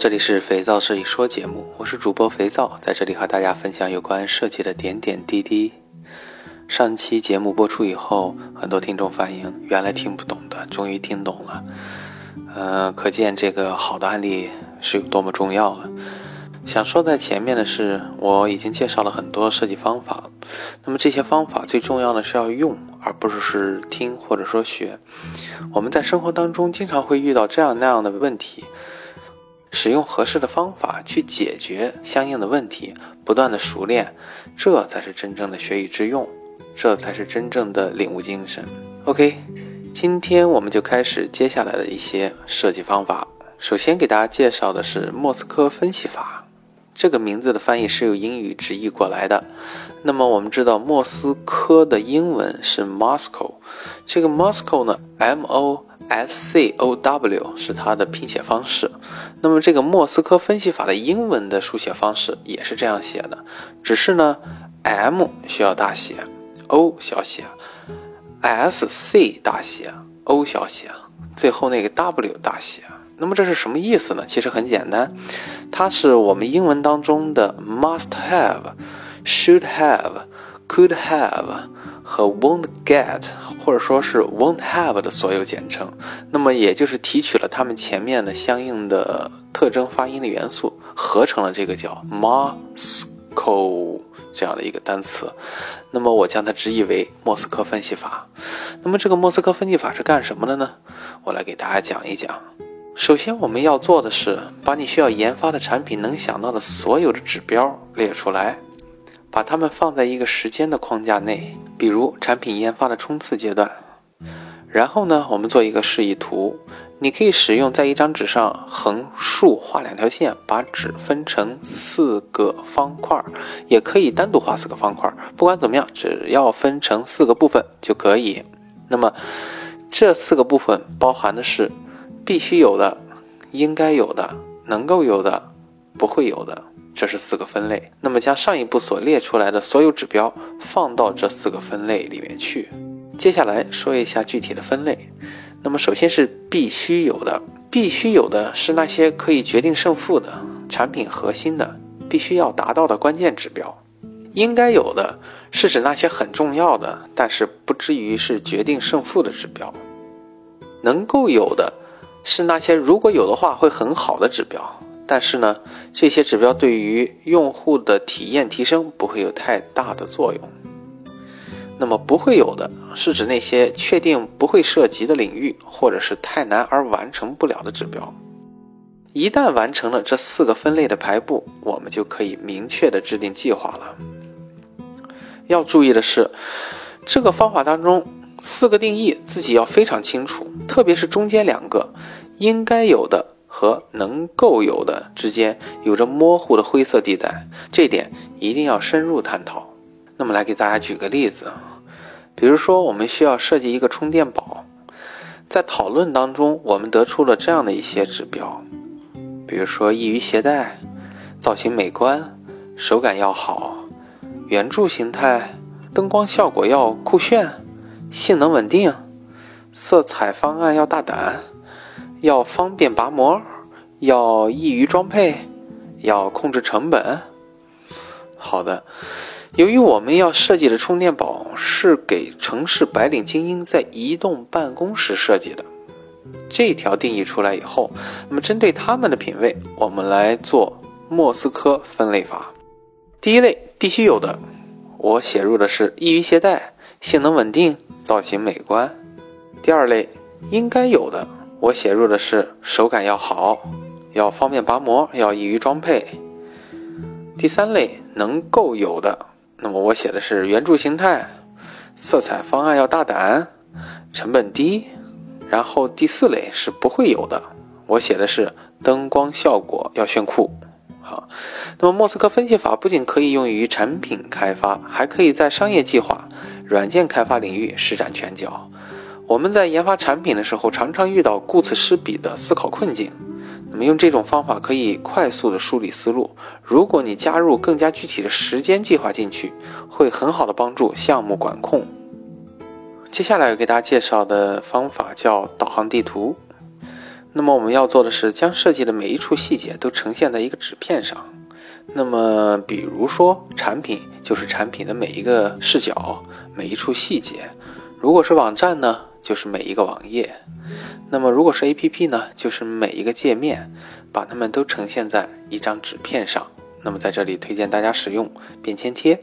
这里是肥皂设计说节目，我是主播肥皂，在这里和大家分享有关设计的点点滴滴。上期节目播出以后，很多听众反映原来听不懂的，终于听懂了。嗯，可见这个好的案例是有多么重要了。想说在前面的是，我已经介绍了很多设计方法，那么这些方法最重要的是要用，而不是是听或者说学。我们在生活当中经常会遇到这样那样的问题。使用合适的方法去解决相应的问题，不断的熟练，这才是真正的学以致用，这才是真正的领悟精神。OK，今天我们就开始接下来的一些设计方法。首先给大家介绍的是莫斯科分析法，这个名字的翻译是由英语直译过来的。那么我们知道莫斯科的英文是 Moscow，这个 Moscow 呢，M O。S C O W 是它的拼写方式，那么这个莫斯科分析法的英文的书写方式也是这样写的，只是呢，M 需要大写，O 小写，S C 大写，O 小写，最后那个 W 大写。那么这是什么意思呢？其实很简单，它是我们英文当中的 must have、should have、could have 和 won't get。或者说是 won't have 的所有简称，那么也就是提取了它们前面的相应的特征发音的元素，合成了这个叫 Moscow 这样的一个单词。那么我将它直译为莫斯科分析法。那么这个莫斯科分析法是干什么的呢？我来给大家讲一讲。首先我们要做的是把你需要研发的产品能想到的所有的指标列出来。把它们放在一个时间的框架内，比如产品研发的冲刺阶段。然后呢，我们做一个示意图。你可以使用在一张纸上横竖画两条线，把纸分成四个方块，也可以单独画四个方块。不管怎么样，只要分成四个部分就可以。那么这四个部分包含的是必须有的、应该有的、能够有的、不会有的。这是四个分类，那么将上一步所列出来的所有指标放到这四个分类里面去。接下来说一下具体的分类。那么首先是必须有的，必须有的是那些可以决定胜负的产品核心的必须要达到的关键指标。应该有的是指那些很重要的，但是不至于是决定胜负的指标。能够有的是那些如果有的话会很好的指标。但是呢，这些指标对于用户的体验提升不会有太大的作用。那么不会有的是指那些确定不会涉及的领域，或者是太难而完成不了的指标。一旦完成了这四个分类的排布，我们就可以明确的制定计划了。要注意的是，这个方法当中四个定义自己要非常清楚，特别是中间两个应该有的。和能够有的之间有着模糊的灰色地带，这点一定要深入探讨。那么来给大家举个例子，比如说我们需要设计一个充电宝，在讨论当中，我们得出了这样的一些指标，比如说易于携带、造型美观、手感要好、圆柱形态、灯光效果要酷炫、性能稳定、色彩方案要大胆。要方便拔模，要易于装配，要控制成本。好的，由于我们要设计的充电宝是给城市白领精英在移动办公时设计的，这条定义出来以后，那么针对他们的品味，我们来做莫斯科分类法。第一类必须有的，我写入的是易于携带、性能稳定、造型美观。第二类应该有的。我写入的是手感要好，要方便拔模，要易于装配。第三类能够有的，那么我写的是圆柱形态，色彩方案要大胆，成本低。然后第四类是不会有的，我写的是灯光效果要炫酷。好，那么莫斯科分析法不仅可以用于产品开发，还可以在商业计划、软件开发领域施展拳脚。我们在研发产品的时候，常常遇到顾此失彼的思考困境。那么用这种方法可以快速的梳理思路。如果你加入更加具体的时间计划进去，会很好的帮助项目管控。接下来要给大家介绍的方法叫导航地图。那么我们要做的是将设计的每一处细节都呈现在一个纸片上。那么，比如说产品就是产品的每一个视角、每一处细节；如果是网站呢，就是每一个网页；那么如果是 APP 呢，就是每一个界面，把它们都呈现在一张纸片上。那么在这里推荐大家使用便签贴。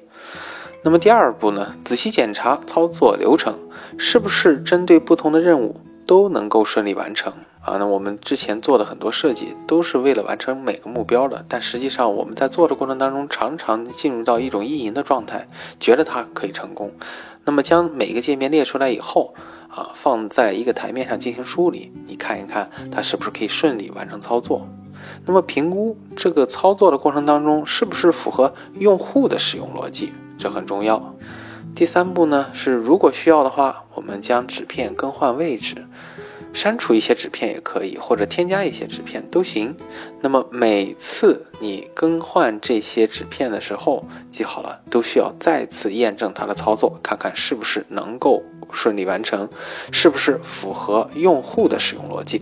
那么第二步呢，仔细检查操作流程是不是针对不同的任务都能够顺利完成。啊，那我们之前做的很多设计都是为了完成每个目标的，但实际上我们在做的过程当中，常常进入到一种意淫的状态，觉得它可以成功。那么将每个界面列出来以后，啊，放在一个台面上进行梳理，你看一看它是不是可以顺利完成操作。那么评估这个操作的过程当中是不是符合用户的使用逻辑，这很重要。第三步呢是，如果需要的话，我们将纸片更换位置。删除一些纸片也可以，或者添加一些纸片都行。那么每次你更换这些纸片的时候，记好了，都需要再次验证它的操作，看看是不是能够顺利完成，是不是符合用户的使用逻辑。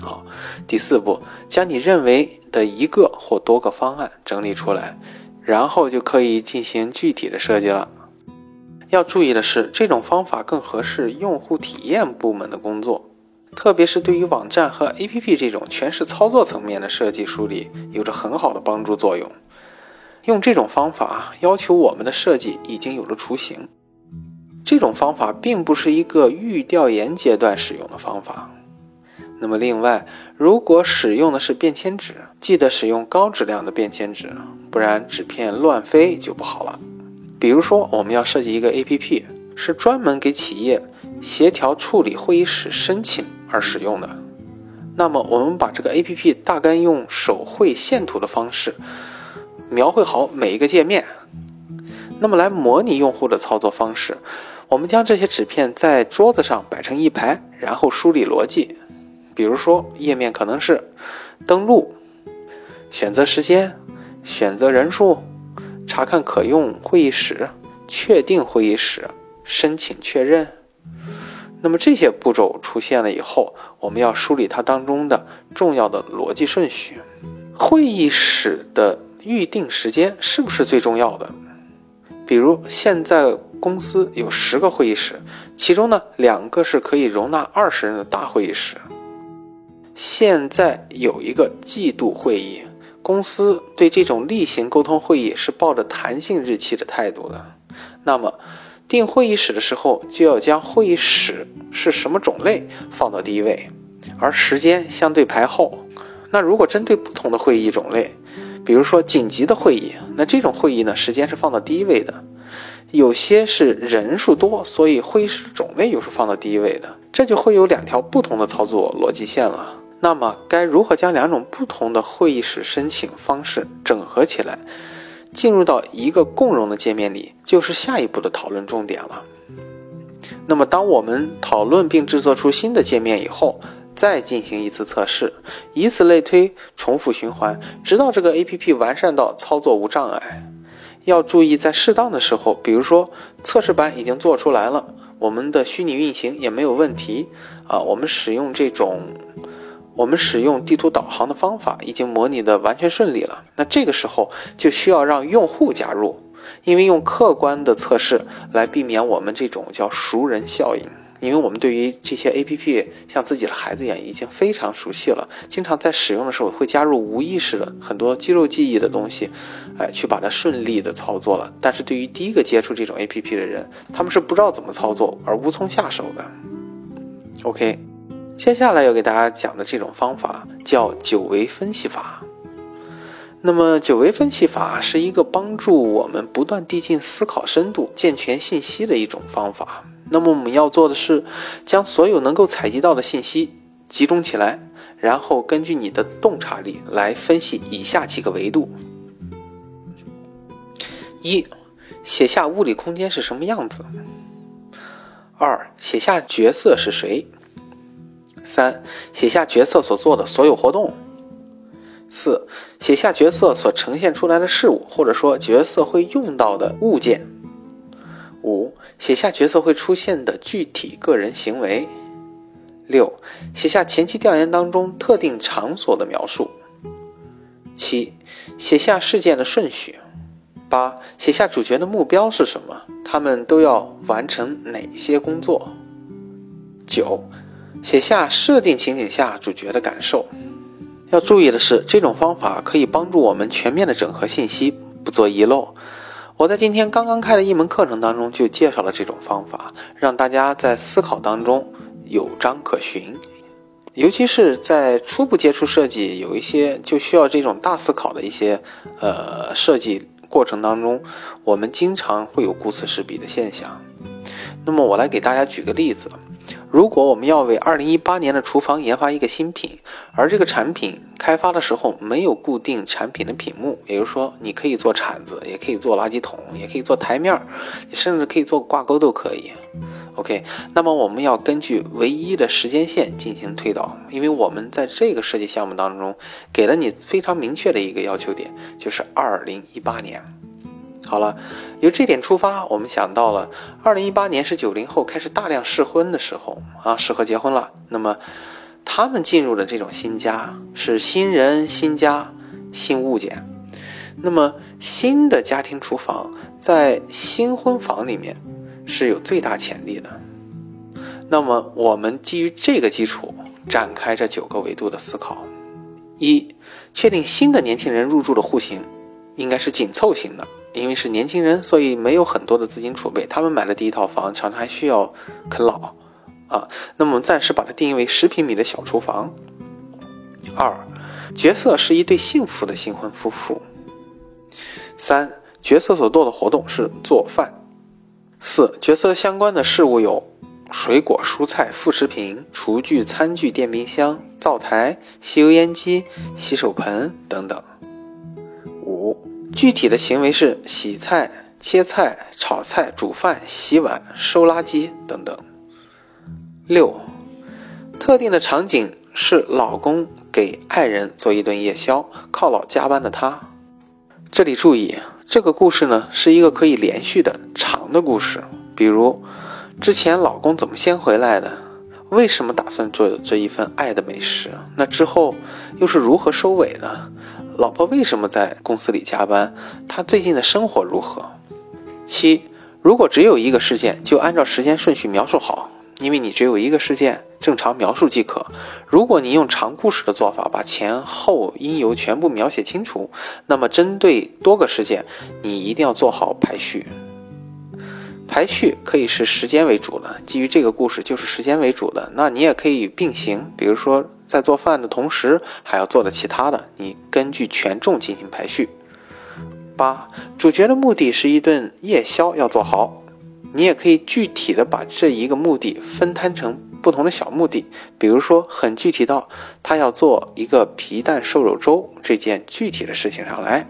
好，第四步，将你认为的一个或多个方案整理出来，然后就可以进行具体的设计了。要注意的是，这种方法更合适用户体验部门的工作。特别是对于网站和 APP 这种全是操作层面的设计梳理，有着很好的帮助作用。用这种方法要求我们的设计已经有了雏形。这种方法并不是一个预调研阶段使用的方法。那么，另外，如果使用的是便签纸，记得使用高质量的便签纸，不然纸片乱飞就不好了。比如说，我们要设计一个 APP，是专门给企业协调处理会议室申请。而使用的，那么我们把这个 A P P 大概用手绘线图的方式描绘好每一个界面，那么来模拟用户的操作方式。我们将这些纸片在桌子上摆成一排，然后梳理逻辑。比如说，页面可能是登录、选择时间、选择人数、查看可用会议室、确定会议室、申请确认。那么这些步骤出现了以后，我们要梳理它当中的重要的逻辑顺序。会议室的预定时间是不是最重要的？比如现在公司有十个会议室，其中呢两个是可以容纳二十人的大会议室。现在有一个季度会议，公司对这种例行沟通会议是抱着弹性日期的态度的。那么。定会议室的时候，就要将会议室是什么种类放到第一位，而时间相对排后。那如果针对不同的会议种类，比如说紧急的会议，那这种会议呢，时间是放到第一位的。有些是人数多，所以会议室种类又是放到第一位的，这就会有两条不同的操作逻辑线了。那么该如何将两种不同的会议室申请方式整合起来？进入到一个共融的界面里，就是下一步的讨论重点了。那么，当我们讨论并制作出新的界面以后，再进行一次测试，以此类推，重复循环，直到这个 APP 完善到操作无障碍。要注意，在适当的时候，比如说测试版已经做出来了，我们的虚拟运行也没有问题啊，我们使用这种。我们使用地图导航的方法已经模拟的完全顺利了，那这个时候就需要让用户加入，因为用客观的测试来避免我们这种叫熟人效应，因为我们对于这些 APP 像自己的孩子一样已经非常熟悉了，经常在使用的时候会加入无意识的很多肌肉记忆的东西，哎，去把它顺利的操作了。但是对于第一个接触这种 APP 的人，他们是不知道怎么操作而无从下手的。OK。接下来要给大家讲的这种方法叫九维分析法。那么，九维分析法是一个帮助我们不断递进思考深度、健全信息的一种方法。那么，我们要做的是将所有能够采集到的信息集中起来，然后根据你的洞察力来分析以下几个维度：一、写下物理空间是什么样子；二、写下角色是谁。三、写下角色所做的所有活动。四、写下角色所呈现出来的事物，或者说角色会用到的物件。写下角色会出现的具体个人行为。六、写下前期调研当中特定场所的描述。七、写下事件的顺序。八、写下主角的目标是什么，他们都要完成哪些工作。九、写下设定情景下主角的感受。要注意的是，这种方法可以帮助我们全面的整合信息，不做遗漏。我在今天刚刚开的一门课程当中就介绍了这种方法，让大家在思考当中有章可循。尤其是在初步接触设计，有一些就需要这种大思考的一些呃设计过程当中，我们经常会有顾此失彼的现象。那么我来给大家举个例子。如果我们要为二零一八年的厨房研发一个新品，而这个产品开发的时候没有固定产品的品目，也就是说，你可以做铲子，也可以做垃圾桶，也可以做台面，你甚至可以做挂钩都可以。OK，那么我们要根据唯一的时间线进行推导，因为我们在这个设计项目当中给了你非常明确的一个要求点，就是二零一八年。好了，由这点出发，我们想到了，二零一八年是九零后开始大量试婚的时候啊，适合结婚了。那么，他们进入的这种新家是新人、新家、新物件。那么，新的家庭厨房在新婚房里面是有最大潜力的。那么，我们基于这个基础展开这九个维度的思考：一、确定新的年轻人入住的户型应该是紧凑型的。因为是年轻人，所以没有很多的资金储备。他们买的第一套房，常常还需要啃老，啊，那么暂时把它定义为十平米的小厨房。二，角色是一对幸福的新婚夫妇。三，角色所做的活动是做饭。四，角色相关的事物有水果、蔬菜、副食品、厨具、餐具、电冰箱、灶台、吸油烟机、洗手盆等等。具体的行为是洗菜、切菜、炒菜、煮饭、洗碗、收垃圾等等。六，特定的场景是老公给爱人做一顿夜宵，犒劳加班的他。这里注意，这个故事呢是一个可以连续的长的故事。比如，之前老公怎么先回来的？为什么打算做这一份爱的美食？那之后又是如何收尾的？老婆为什么在公司里加班？她最近的生活如何？七，如果只有一个事件，就按照时间顺序描述好，因为你只有一个事件，正常描述即可。如果你用长故事的做法，把前后因由全部描写清楚，那么针对多个事件，你一定要做好排序。排序可以是时间为主的，基于这个故事就是时间为主的，那你也可以并行，比如说。在做饭的同时，还要做的其他的，你根据权重进行排序。八，主角的目的是一顿夜宵要做好，你也可以具体的把这一个目的分摊成不同的小目的，比如说很具体到他要做一个皮蛋瘦肉粥这件具体的事情上来，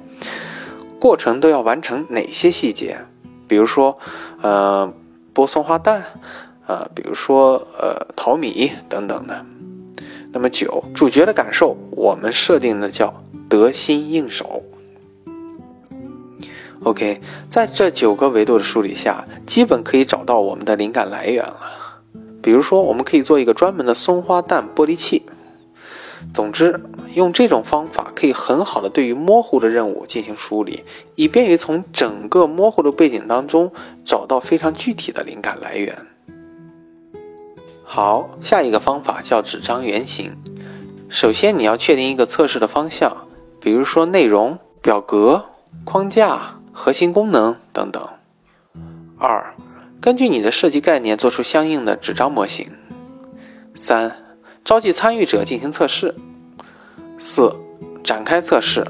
过程都要完成哪些细节？比如说，呃，剥松花蛋，呃，比如说，呃，淘米等等的。那么九，主角的感受，我们设定的叫得心应手。OK，在这九个维度的梳理下，基本可以找到我们的灵感来源了。比如说，我们可以做一个专门的松花蛋玻璃器。总之，用这种方法可以很好的对于模糊的任务进行梳理，以便于从整个模糊的背景当中找到非常具体的灵感来源。好，下一个方法叫纸张原型。首先，你要确定一个测试的方向，比如说内容、表格、框架、核心功能等等。二，根据你的设计概念做出相应的纸张模型。三，召集参与者进行测试。四，展开测试，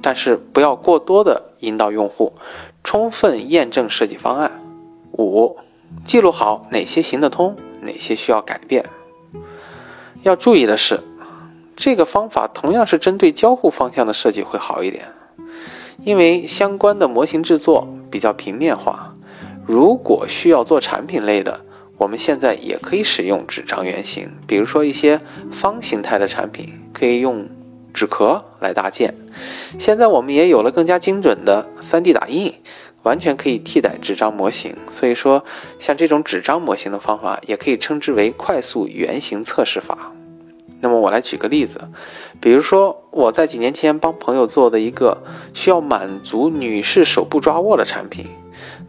但是不要过多的引导用户，充分验证设计方案。五，记录好哪些行得通。哪些需要改变？要注意的是，这个方法同样是针对交互方向的设计会好一点，因为相关的模型制作比较平面化。如果需要做产品类的，我们现在也可以使用纸张原型，比如说一些方形态的产品可以用纸壳来搭建。现在我们也有了更加精准的 3D 打印完全可以替代纸张模型。所以说，像这种纸张模型的方法，也可以称之为快速原型测试法。那么我来举个例子，比如说我在几年前帮朋友做的一个需要满足女士手部抓握的产品，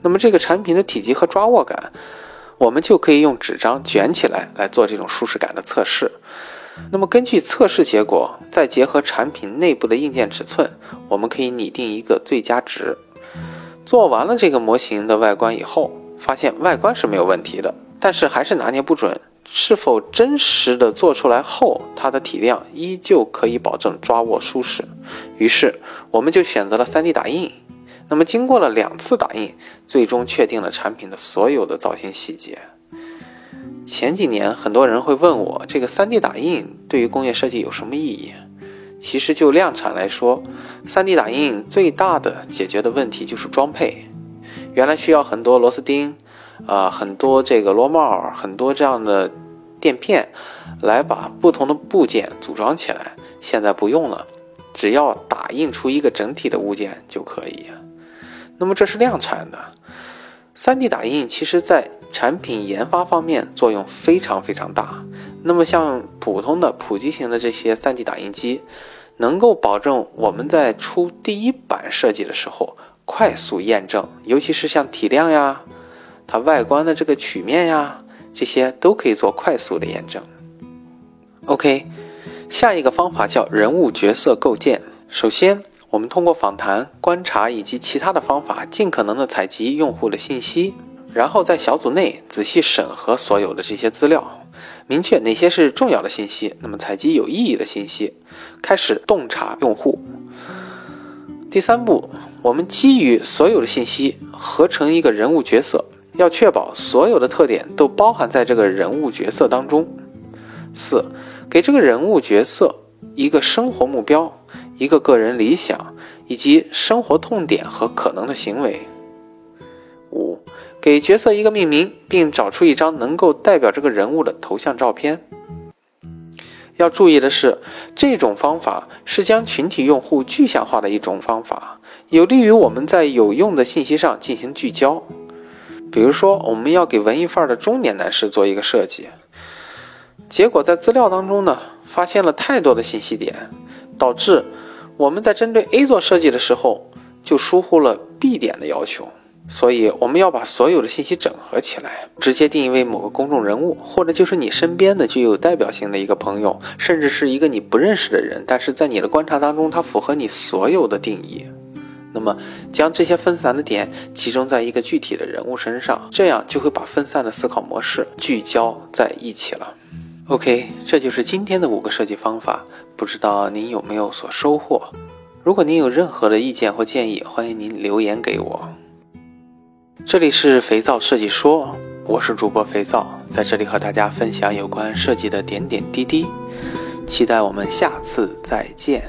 那么这个产品的体积和抓握感，我们就可以用纸张卷起来来做这种舒适感的测试。那么根据测试结果，再结合产品内部的硬件尺寸，我们可以拟定一个最佳值。做完了这个模型的外观以后，发现外观是没有问题的，但是还是拿捏不准。是否真实的做出来后，它的体量依旧可以保证抓握舒适？于是我们就选择了 3D 打印。那么经过了两次打印，最终确定了产品的所有的造型细节。前几年很多人会问我，这个 3D 打印对于工业设计有什么意义？其实就量产来说，3D 打印最大的解决的问题就是装配。原来需要很多螺丝钉，啊，很多这个螺帽，很多这样的。垫片来把不同的部件组装起来，现在不用了，只要打印出一个整体的物件就可以。那么这是量产的，3D 打印其实在产品研发方面作用非常非常大。那么像普通的普及型的这些 3D 打印机，能够保证我们在出第一版设计的时候快速验证，尤其是像体量呀、它外观的这个曲面呀。这些都可以做快速的验证。OK，下一个方法叫人物角色构建。首先，我们通过访谈、观察以及其他的方法，尽可能的采集用户的信息，然后在小组内仔细审核所有的这些资料，明确哪些是重要的信息，那么采集有意义的信息，开始洞察用户。第三步，我们基于所有的信息合成一个人物角色。要确保所有的特点都包含在这个人物角色当中。四，给这个人物角色一个生活目标、一个个人理想以及生活痛点和可能的行为。五，给角色一个命名，并找出一张能够代表这个人物的头像照片。要注意的是，这种方法是将群体用户具象化的一种方法，有利于我们在有用的信息上进行聚焦。比如说，我们要给文艺范儿的中年男士做一个设计，结果在资料当中呢，发现了太多的信息点，导致我们在针对 A 做设计的时候，就疏忽了 B 点的要求。所以，我们要把所有的信息整合起来，直接定义为某个公众人物，或者就是你身边的具有代表性的一个朋友，甚至是一个你不认识的人，但是在你的观察当中，它符合你所有的定义。那么，将这些分散的点集中在一个具体的人物身上，这样就会把分散的思考模式聚焦在一起了。OK，这就是今天的五个设计方法，不知道您有没有所收获？如果您有任何的意见或建议，欢迎您留言给我。这里是肥皂设计说，我是主播肥皂，在这里和大家分享有关设计的点点滴滴，期待我们下次再见。